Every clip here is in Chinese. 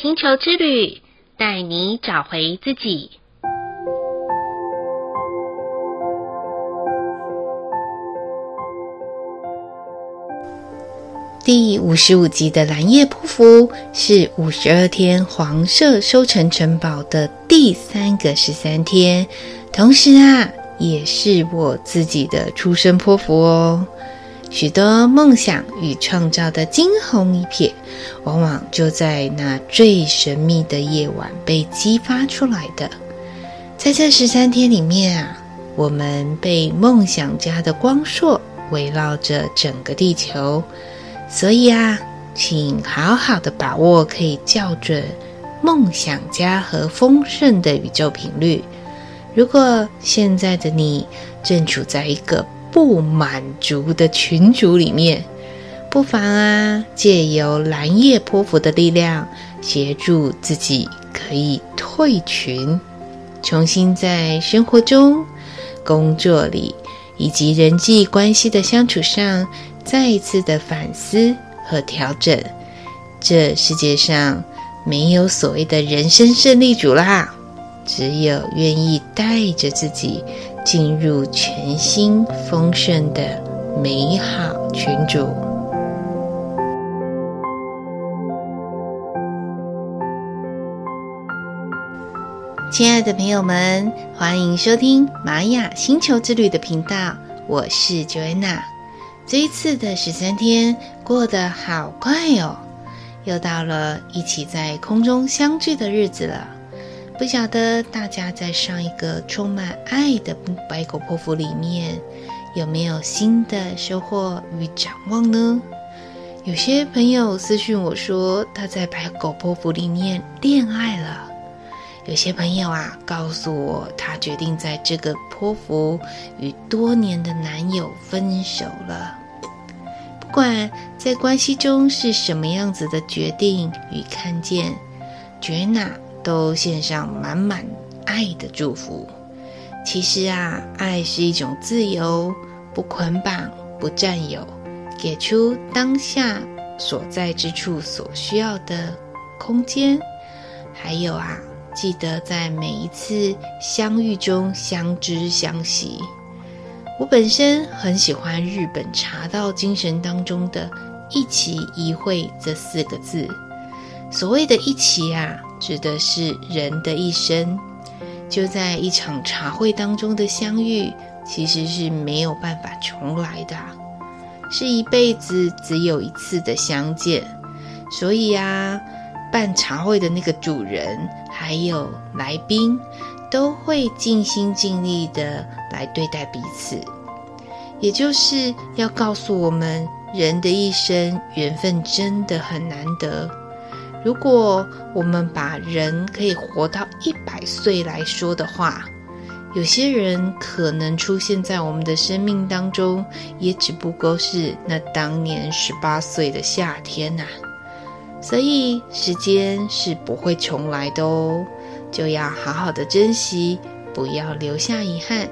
星球之旅，带你找回自己。第五十五集的蓝夜波符是五十二天黄色收成城堡的第三个十三天，同时啊，也是我自己的出生波符哦。许多梦想与创造的惊鸿一瞥，往往就在那最神秘的夜晚被激发出来的。在这十三天里面啊，我们被梦想家的光束围绕着整个地球。所以啊，请好好的把握可以校准梦想家和丰盛的宇宙频率。如果现在的你正处在一个不满足的群组里面，不妨啊，借由蓝夜波符的力量，协助自己可以退群，重新在生活中、工作里以及人际关系的相处上。再一次的反思和调整，这世界上没有所谓的人生胜利组啦，只有愿意带着自己进入全新丰盛的美好群组。亲爱的朋友们，欢迎收听玛雅星球之旅的频道，我是 Joanna。这一次的十三天过得好快哦，又到了一起在空中相聚的日子了。不晓得大家在上一个充满爱的白狗波符里面有没有新的收获与展望呢？有些朋友私讯我说他在白狗波符里面恋爱了。有些朋友啊，告诉我，他决定在这个波符与多年的男友分手了。不管在关系中是什么样子的决定与看见觉纳都献上满满爱的祝福。其实啊，爱是一种自由，不捆绑，不占有，给出当下所在之处所需要的空间，还有啊。记得在每一次相遇中相知相惜。我本身很喜欢日本茶道精神当中的一期一会这四个字。所谓的一期啊，指的是人的一生。就在一场茶会当中的相遇，其实是没有办法重来的，是一辈子只有一次的相见。所以啊。办茶会的那个主人，还有来宾，都会尽心尽力的来对待彼此，也就是要告诉我们，人的一生缘分真的很难得。如果我们把人可以活到一百岁来说的话，有些人可能出现在我们的生命当中，也只不过是那当年十八岁的夏天呐、所以时间是不会重来的哦，就要好好的珍惜，不要留下遗憾。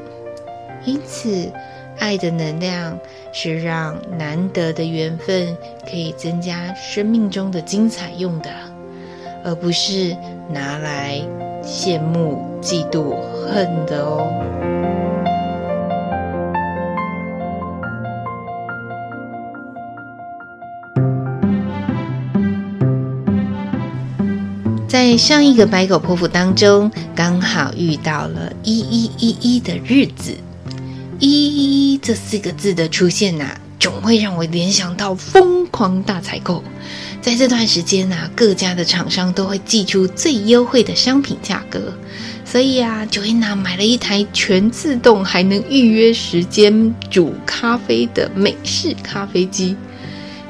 因此，爱的能量是让难得的缘分可以增加生命中的精彩用的，而不是拿来羡慕、嫉妒、恨的哦。在上一个白狗泼妇当中，刚好遇到了一一一一的日子，一这四个字的出现呐、总会让我联想到疯狂大采购。在这段时间呐、各家的厂商都会祭出最优惠的商品价格，所以啊，Joanna 买了一台全自动还能预约时间煮咖啡的美式咖啡机。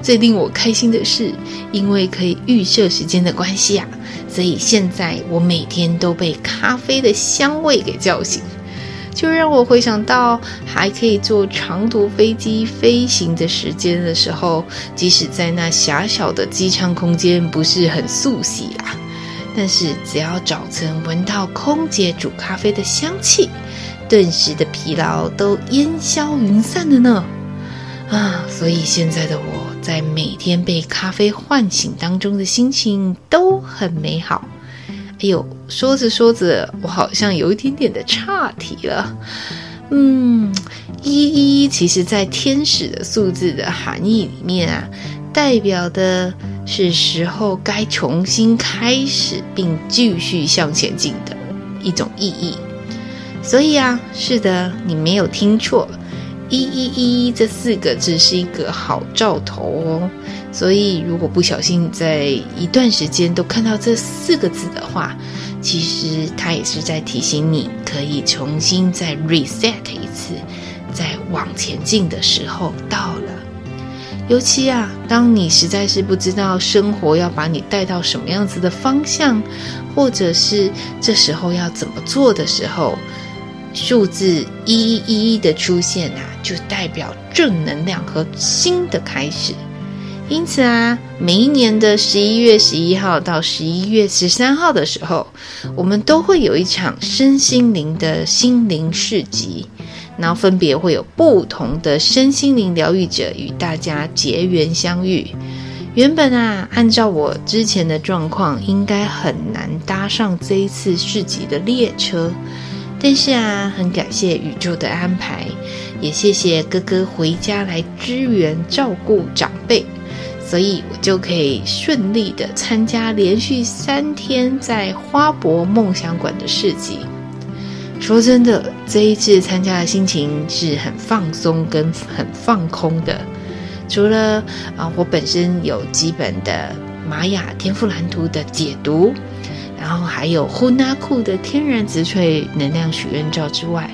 最令我开心的是，因为可以预设时间的关系啊，所以现在我每天都被咖啡的香味给叫醒，就让我回想到还可以坐长途飞机飞行的时间的时候，即使在那狭小的机舱空间不是很素悉啊，但是只要早晨闻到空姐煮咖啡的香气，顿时的疲劳都烟消云散了呢。啊，所以现在的我在每天被咖啡唤醒当中的心情都很美好。哎呦，说着说着，我好像有一点点的岔题了。嗯，一一其实在天使的数字的含义里面啊，代表的是时候该重新开始并继续向前进的一种意义。所以啊，是的，你没有听错，一一一这四个字是一个好兆头哦。所以，如果不小心在一段时间都看到这四个字的话，其实它也是在提醒你，可以重新再 reset 一次，再往前进的时候到了。尤其啊，当你实在是不知道生活要把你带到什么样子的方向，或者是这时候要怎么做的时候，数字一一一一的出现啊，就代表正能量和新的开始。因此啊，每一年的十一月十一号到十一月十三号的时候，我们都会有一场身心灵的心灵市集，然后分别会有不同的身心灵疗愈者与大家结缘相遇。原本啊，按照我之前的状况，应该很难搭上这一次市集的列车，但是啊，很感谢宇宙的安排，也谢谢哥哥回家来支援照顾长辈。所以我就可以顺利的参加连续三天在花博梦想馆的市集。说真的，这一次参加的心情是很放松跟很放空的。除了啊，我本身有基本的玛雅天赋蓝图的解读，然后还有呼纳库的天然植萃能量许愿罩之外，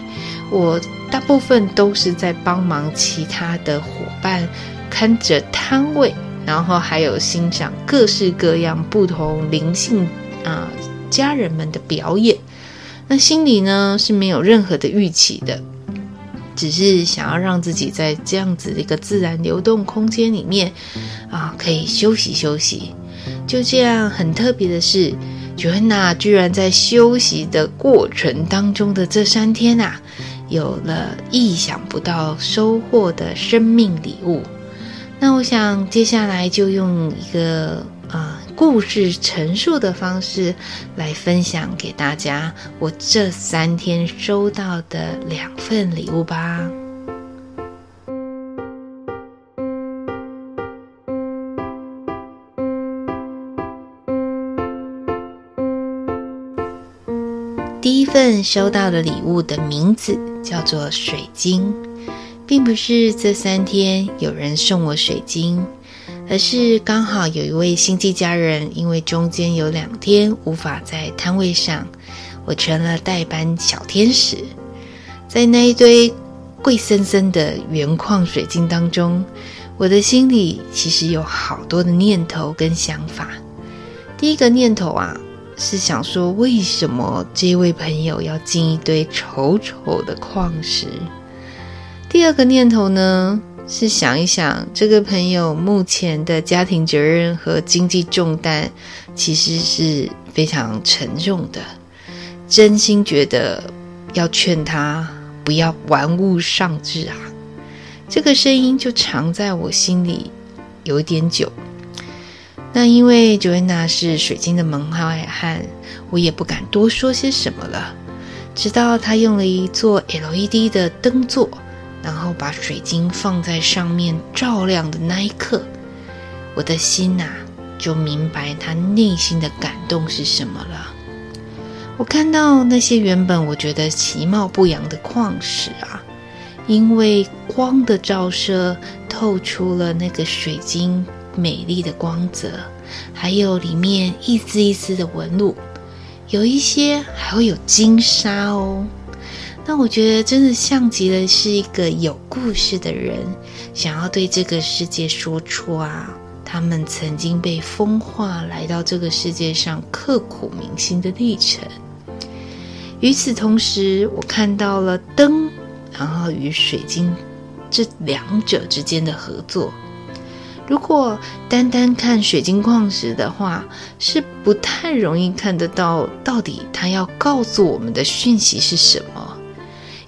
我大部分都是在帮忙其他的伙伴看着摊位。然后还有欣赏各式各样不同灵性啊家人们的表演，那心里呢是没有任何的预期的，只是想要让自己在这样子的一个自然流动空间里面啊可以休息休息。就这样很特别的是，Joanna 居然在休息的过程当中的这三天啊，有了意想不到收获的生命礼物。那我想接下来就用一个啊、故事陈述的方式来分享给大家我这三天收到的两份礼物吧。份收到的礼物的名字叫做水晶。并不是这三天有人送我水晶，而是刚好有一位星际家人，因为中间有两天无法在摊位上，我成了代班小天使。在那一堆贵森森的原矿水晶当中，我的心里其实有好多的念头跟想法。第一个念头啊，是想说，为什么这位朋友要进一堆丑丑的矿石？第二个念头呢，是想一想这个朋友目前的家庭责任和经济重担，其实是非常沉重的。真心觉得要劝他不要玩物丧志啊！这个声音就藏在我心里有一点久。那因为 Joanna 是水晶的门外汉，我也不敢多说些什么了。直到他用了一座 LED 的灯座。然后把水晶放在上面照亮的那一刻，我的心呐、啊、就明白他内心的感动是什么了。我看到那些原本我觉得其貌不扬的矿石啊，因为光的照射，透出了那个水晶美丽的光泽，还有里面一丝一丝的纹路，有一些还会有金沙哦。那我觉得真的像极了是一个有故事的人，想要对这个世界说出啊，他们曾经被风化来到这个世界上刻骨铭心的历程。与此同时，我看到了灯，然后与水晶这两者之间的合作。如果单单看水晶矿石的话，是不太容易看得到到底它要告诉我们的讯息是什么。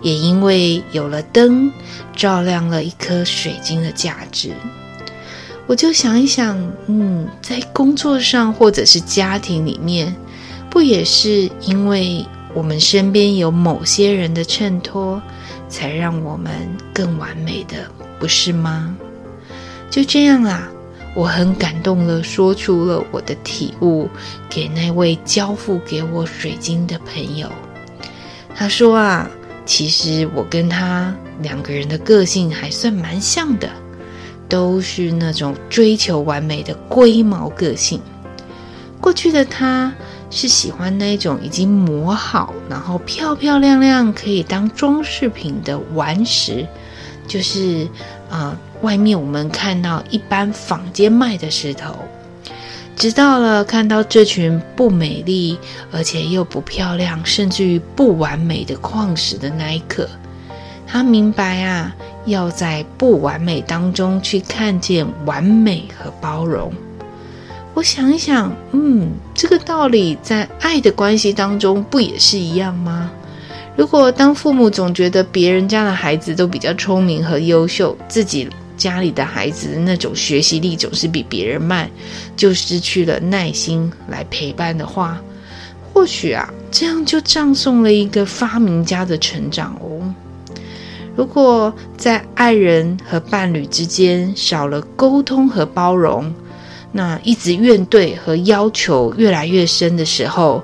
也因为有了灯，照亮了一颗水晶的价值。我就想一想，嗯，在工作上或者是家庭里面，不也是因为我们身边有某些人的衬托，才让我们更完美的，不是吗？就这样啊。我很感动地说出了我的体悟给那位交付给我水晶的朋友。他说啊，其实我跟他两个人的个性还算蛮像的，都是那种追求完美的龟毛个性。过去的他是喜欢那种已经磨好，然后漂漂亮亮可以当装饰品的顽石，就是啊。外面我们看到一般坊间卖的石头，直到了看到这群不美丽而且又不漂亮，甚至于不完美的矿石的那一刻，他明白啊，要在不完美当中去看见完美和包容。我想一想，嗯，这个道理在爱的关系当中不也是一样吗？如果当父母总觉得别人家的孩子都比较聪明和优秀，自己家里的孩子那种学习力总是比别人慢，就失去了耐心来陪伴的话，或许啊，这样就葬送了一个发明家的成长哦。如果在爱人和伴侣之间少了沟通和包容，那一直怨怼和要求越来越深的时候，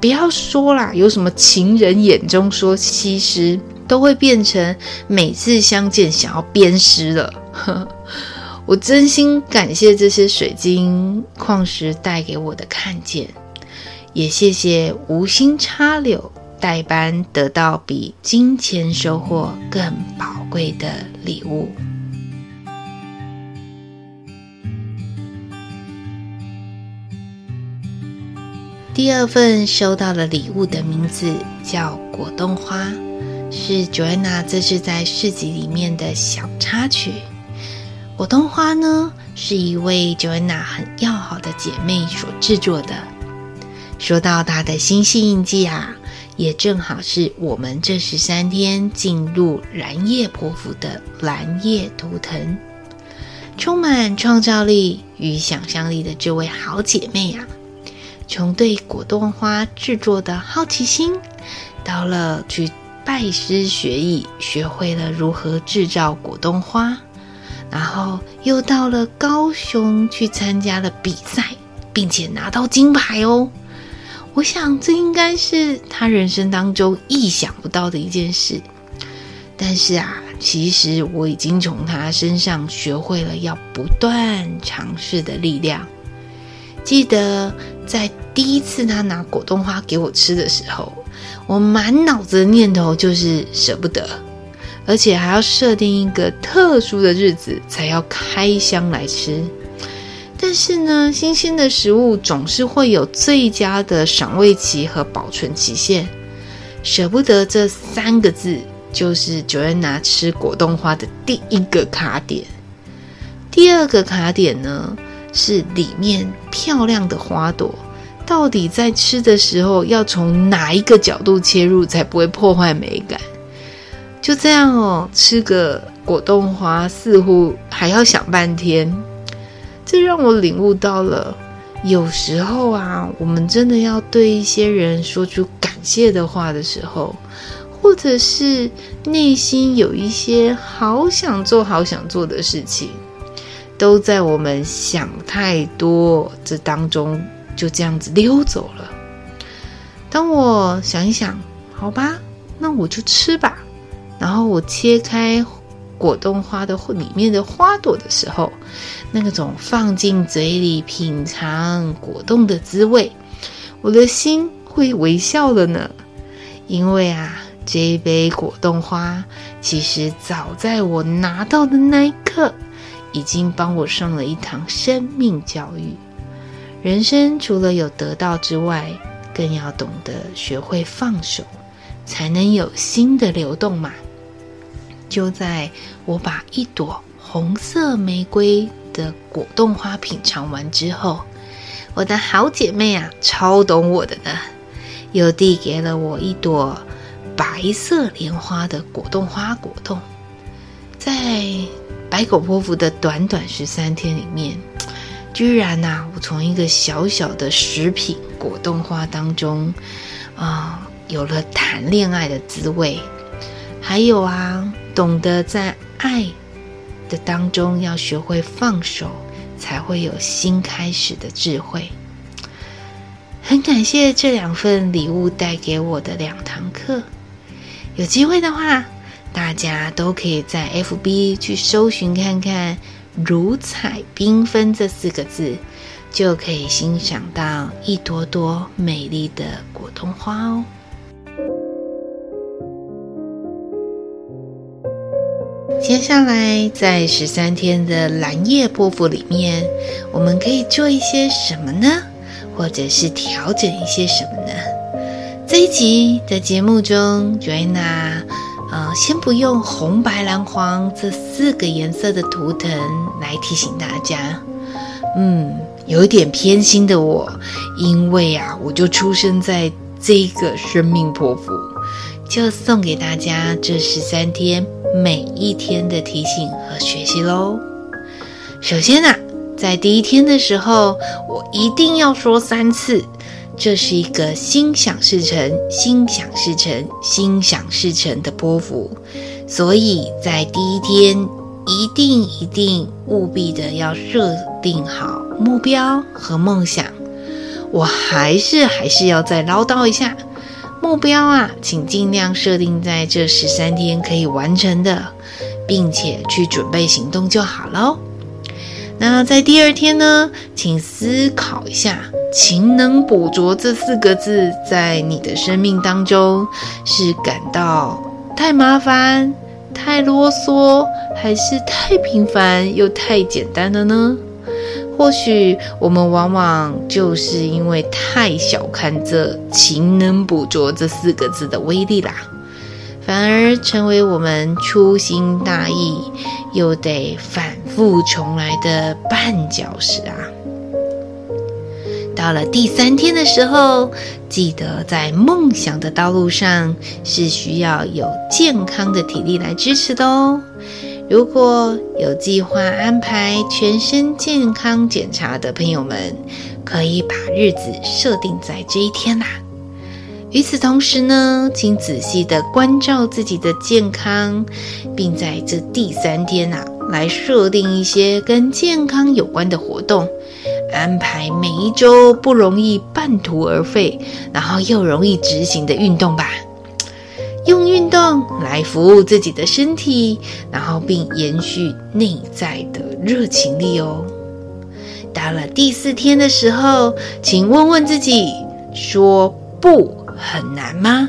不要说啦，有什么情人眼中说西施，都会变成每次相见想要鞭尸了。我真心感谢这些水晶矿石带给我的看见，也谢谢无心插柳代班得到比金钱收获更宝贵的礼物。第二份收到的礼物的名字叫果冻花，是 Joanna 这是在市集里面的小插曲。果冻花呢，是一位 Joanna 很要好的姐妹所制作的。说到她的星系印记啊，也正好是我们这十三天进入蓝夜波符的蓝叶图腾。充满创造力与想象力的这位好姐妹啊，从对果冻花制作的好奇心，到了去拜师学艺，学会了如何制造果冻花。然后又到了高雄去参加了比赛，并且拿到金牌哦。我想这应该是他人生当中意想不到的一件事。但是啊，其实我已经从他身上学会了要不断尝试的力量。记得在第一次他拿果冻花给我吃的时候，我满脑子的念头就是舍不得。而且还要设定一个特殊的日子才要开箱来吃，但是呢，新鲜的食物总是会有最佳的赏味期和保存期限，舍不得这三个字就是 Joanna 吃果冻花的第一个卡点。第二个卡点呢，是里面漂亮的花朵，到底在吃的时候要从哪一个角度切入才不会破坏美感？就这样哦，吃个果冻花似乎还要想半天，这让我领悟到了，有时候啊，我们真的要对一些人说出感谢的话的时候，或者是内心有一些好想做、好想做的事情，都在我们想太多这当中就这样子溜走了。当我想一想，好吧，那我就吃吧。然后我切开果冻花的里面的花朵的时候，那个种放进嘴里品尝果冻的滋味，我的心会微笑了呢。因为啊，这一杯果冻花其实早在我拿到的那一刻，已经帮我上了一堂生命教育。人生除了有得到之外，更要懂得学会放手，才能有新的流动嘛。就在我把一朵红色玫瑰的果冻花品尝完之后，我的好姐妹啊，超懂我的呢，又递给了我一朵白色莲花的果冻花果冻。在白狗波符的短短十三天里面，居然呐、啊，我从一个小小的食品果冻花当中啊、有了谈恋爱的滋味，还有啊，懂得在爱的当中要学会放手，才会有新开始的智慧。很感谢这两份礼物带给我的两堂课。有机会的话，大家都可以在 FB 去搜寻看看“如彩缤纷”这四个字，就可以欣赏到一朵朵美丽的果冻花哦。接下来，在十三天的蓝夜波符里面，我们可以做一些什么呢？或者是调整一些什么呢？这一集的节目中，Joanna，呃，先不用红、白、蓝、黄这四个颜色的图腾来提醒大家。嗯，有一点偏心的我，因为啊，我就出生在这个生命波符，就送给大家这十三天每一天的提醒和学习喽。首先啊。在第一天的时候，我一定要说三次，这是一个心想事成、心想事成、心想事成的波幅，所以在第一天一定一定务必的要设定好目标和梦想。我还是还是要再唠叨一下，目标啊，请尽量设定在这十三天可以完成的，并且去准备行动就好喽。那在第二天呢，请思考一下“勤能补拙”这四个字，在你的生命当中是感到太麻烦、太啰嗦，还是太平凡又太简单了呢？或许我们往往就是因为太小看这“勤能补拙”这四个字的威力啦。反而成为我们粗心大意又得反复重来的绊脚石啊！到了第三天的时候，记得在梦想的道路上是需要有健康的体力来支持的哦。如果有计划安排全身健康检查的朋友们，可以把日子设定在这一天啦。与此同时呢，请仔细的关照自己的健康，并在这第三天啊，来设定一些跟健康有关的活动，安排每一周不容易半途而废，然后又容易执行的运动吧。用运动来服务自己的身体，然后并延续内在的热情力哦。到了第四天的时候，请问问自己，说不。很难吗？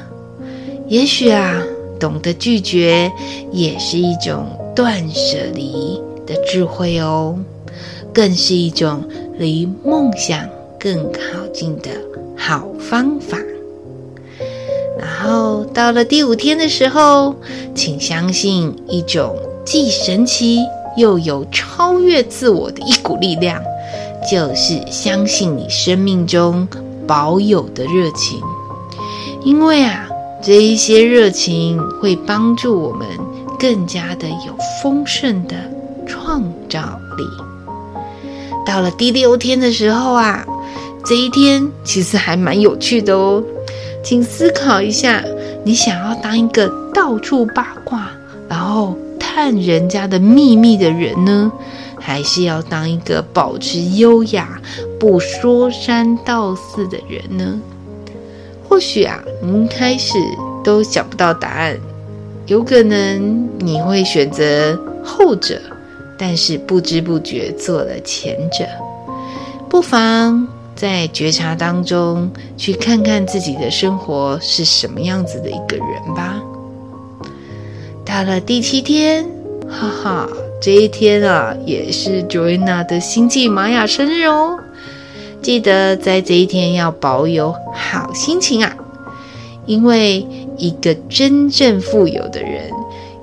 也许啊，懂得拒绝也是一种断舍离的智慧哦，更是一种离梦想更靠近的好方法。然后到了第五天的时候，请相信一种既神奇又有超越自我的一股力量，就是相信你生命中保有的热情。因为啊，这一些热情会帮助我们更加的有丰盛的创造力。到了第六天的时候啊，这一天其实还蛮有趣的哦。请思考一下，你想要当一个到处八卦，然后探人家的秘密的人呢，还是要当一个保持优雅、不说三道四的人呢？或许啊，您开始都想不到答案，有可能你会选择后者，但是不知不觉做了前者。不妨在觉察当中去看看自己的生活是什么样子的一个人吧。到了第七天，哈哈，这一天啊，也是 Joanna 的星际玛雅生日哦。记得在这一天要保有好心情啊，因为一个真正富有的人，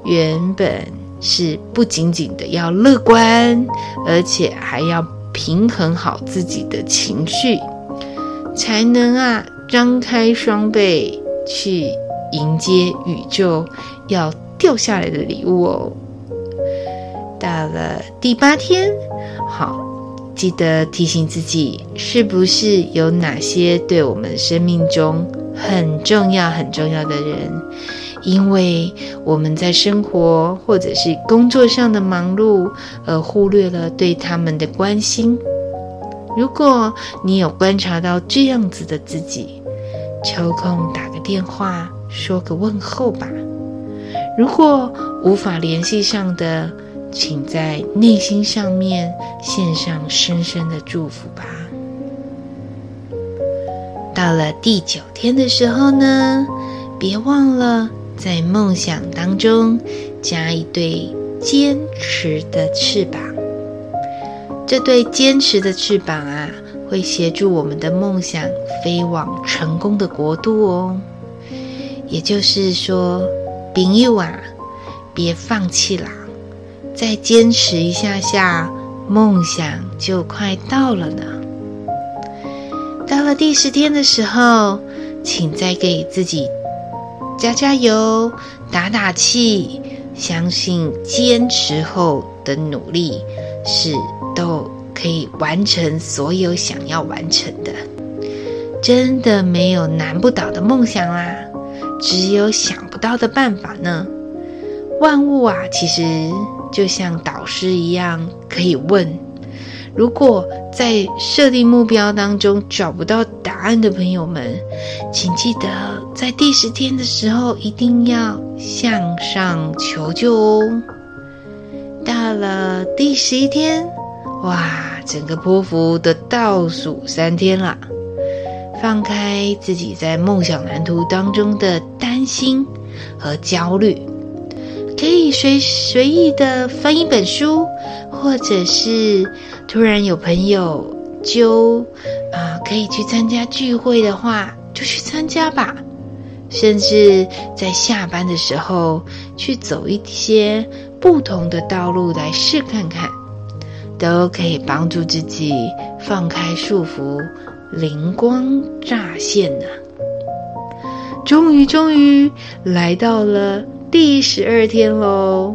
原本是不仅仅的要乐观，而且还要平衡好自己的情绪，才能啊张开双臂去迎接宇宙要掉下来的礼物哦。到了第八天，好，记得提醒自己，是不是有哪些对我们生命中很重要、很重要的人？因为我们在生活或者是工作上的忙碌，而忽略了对他们的关心。如果你有观察到这样子的自己，抽空打个电话，说个问候吧。如果无法联系上的，请在内心上面献上深深的祝福吧。到了第九天的时候呢，别忘了在梦想当中加一对坚持的翅膀。这对坚持的翅膀啊，会协助我们的梦想飞往成功的国度哦。也就是说，朋友啊，别放弃啦。再坚持一下下，梦想就快到了呢。到了第十天的时候，请再给自己加加油、打打气，相信坚持后的努力是都可以完成所有想要完成的。真的没有难不倒的梦想啦，只有想不到的办法呢。万物啊，其实。就像导师一样，可以问：如果在设定目标当中找不到答案的朋友们，请记得在第十天的时候一定要向上求救哦。到了第十一天，哇，整个波符的倒数三天了，放开自己在梦想蓝图当中的担心和焦虑。可以随随意的翻一本书，或者是突然有朋友就啊、可以去参加聚会的话，就去参加吧。甚至在下班的时候去走一些不同的道路来试看看，都可以帮助自己放开束缚，灵光乍现呢。终于，终于来到了。第十二天喽，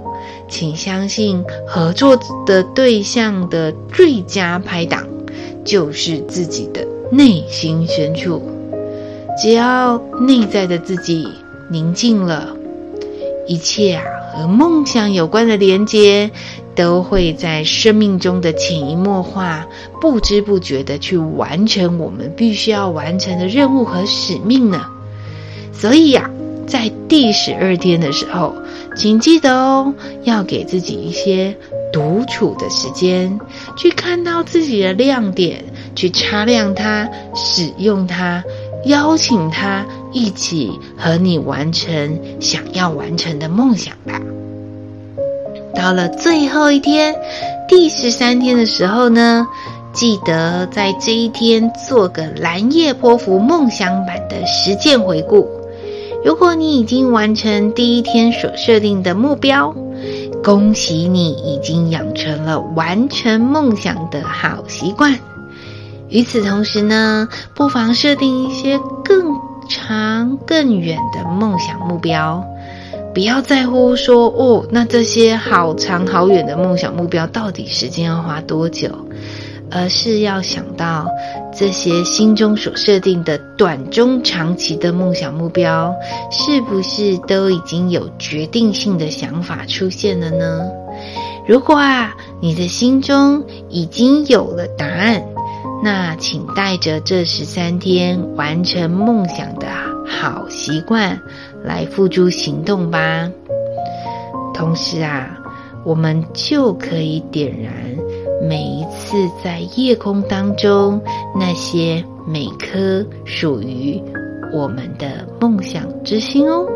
请相信合作的对象的最佳拍档就是自己的内心深处。只要内在的自己宁静了，一切啊和梦想有关的连接都会在生命中的潜移默化、不知不觉的去完成我们必须要完成的任务和使命呢。所以呀。在第十二天的时候，请记得哦，要给自己一些独处的时间，去看到自己的亮点，去擦亮它，使用它，邀请它一起和你完成想要完成的梦想吧。到了最后一天，第十三天的时候呢，记得在这一天做个蓝夜波符梦想版的实践回顾。如果你已经完成第一天所设定的目标，恭喜你已经养成了完成梦想的好习惯。与此同时呢，不妨设定一些更长、更远的梦想目标。不要在乎说哦，那这些好长好远的梦想目标到底时间要花多久？而是要想到这些心中所设定的短、中、长期的梦想目标，是不是都已经有决定性的想法出现了呢？如果啊，你的心中已经有了答案，那请带着这十三天完成梦想的好习惯来付诸行动吧。同时啊，我们就可以点燃。每一次在夜空当中，那些每颗属于我们的梦想之星哦。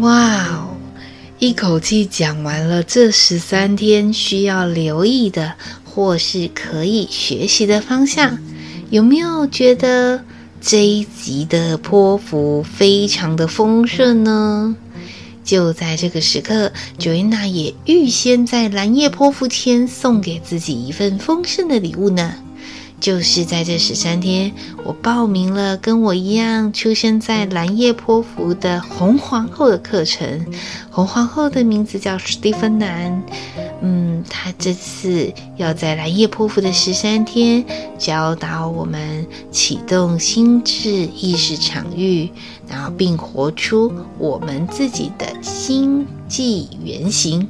哇哦！一口气讲完了这十三天需要留意的。或是可以学习的方向，有没有觉得这一集的波幅非常的丰盛呢？就在这个时刻，Joanna 也预先在蓝叶泼妇前送给自己一份丰盛的礼物呢。就是在这十三天，我报名了跟我一样出生在蓝夜波符的红皇后的课程。红皇后的名字叫史蒂芬兰。嗯，她这次要在蓝夜波符的十三天教导我们启动心智意识场域，然后并活出我们自己的星际原型。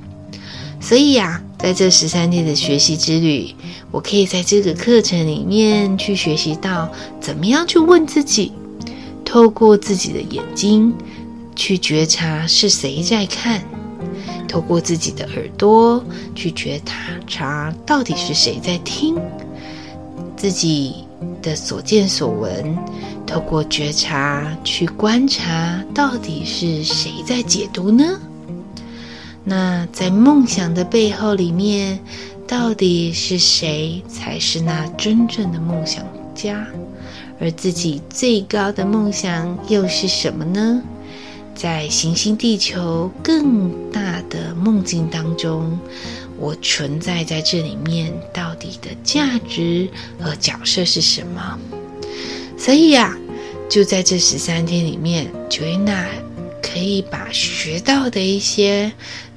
所以呀，在这十三天的学习之旅。我可以在这个课程里面去学习到怎么样去问自己，透过自己的眼睛去觉察是谁在看，透过自己的耳朵去觉察到底是谁在听，自己的所见所闻，透过觉察去观察到底是谁在解读呢？那在梦想的背后里面。到底是谁才是那真正的梦想家？而自己最高的梦想又是什么呢？在行星地球更大的梦境当中，我存在在这里面，到底的价值和角色是什么？所以呀、啊，就在这十三天里面，Joanna 可以把学到的一些。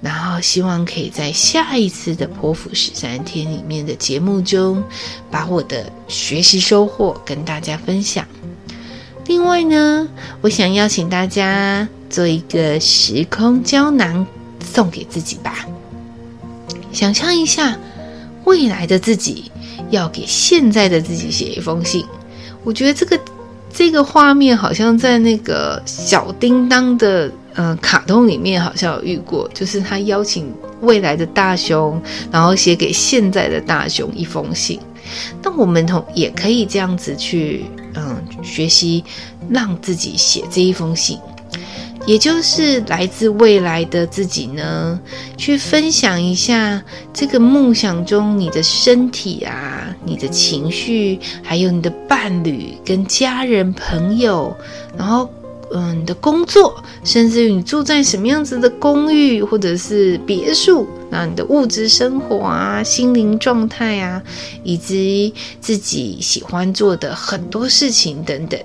然后希望可以在下一次的剖腹十三天里面的节目中，把我的学习收获跟大家分享。另外呢，我想邀请大家做一个时空胶囊送给自己吧。想象一下，未来的自己要给现在的自己写一封信。我觉得这个这个画面好像在那个小叮当的。呃，卡通里面好像有遇过，就是他邀请未来的大熊，然后写给现在的大熊一封信。那我们同也可以这样子去，嗯，学习让自己写这一封信，也就是来自未来的自己呢，去分享一下这个梦想中你的身体啊，你的情绪，还有你的伴侣跟家人朋友，然后。嗯，你的工作，甚至于你住在什么样子的公寓或者是别墅，那你的物质生活啊、心灵状态啊，以及自己喜欢做的很多事情等等，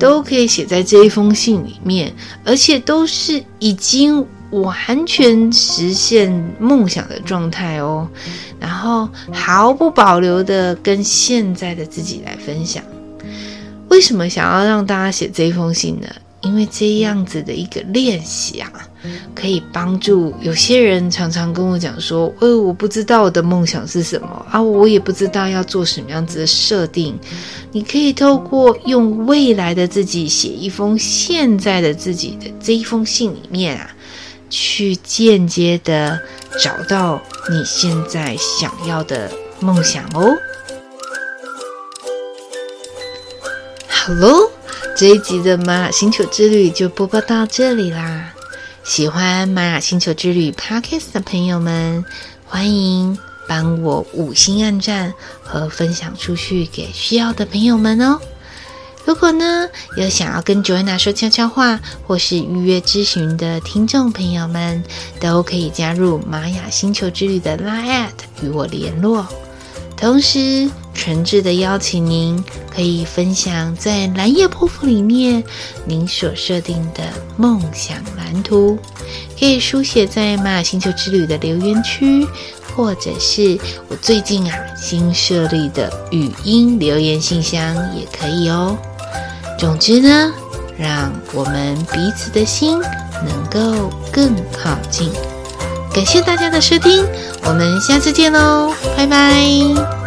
都可以写在这一封信里面，而且都是已经完全实现梦想的状态哦。然后毫不保留的跟现在的自己来分享。为什么想要让大家写这封信呢？因为这样子的一个练习啊，可以帮助有些人常常跟我讲说：“呃，我不知道我的梦想是什么啊，我也不知道要做什么样子的设定。”你可以透过用未来的自己写一封现在的自己的这一封信里面啊，去间接的找到你现在想要的梦想哦。好喽，这一集的玛雅星球之旅就播报到这里啦。喜欢玛雅星球之旅 Podcast 的朋友们，欢迎帮我五星按赞和分享出去给需要的朋友们哦。如果呢，有想要跟 Joanna 说悄悄话或是预约咨询的听众朋友们，都可以加入玛雅星球之旅的 Line@ 与我联络。同时，诚挚的邀请您，可以分享在蓝夜波符里面您所设定的梦想蓝图，可以书写在玛雅星球之旅的留言区，或者是我最近啊新设立的语音留言信箱也可以哦。总之呢，让我们彼此的心能够更靠近。感谢大家的收听，我们下次见喽，拜拜。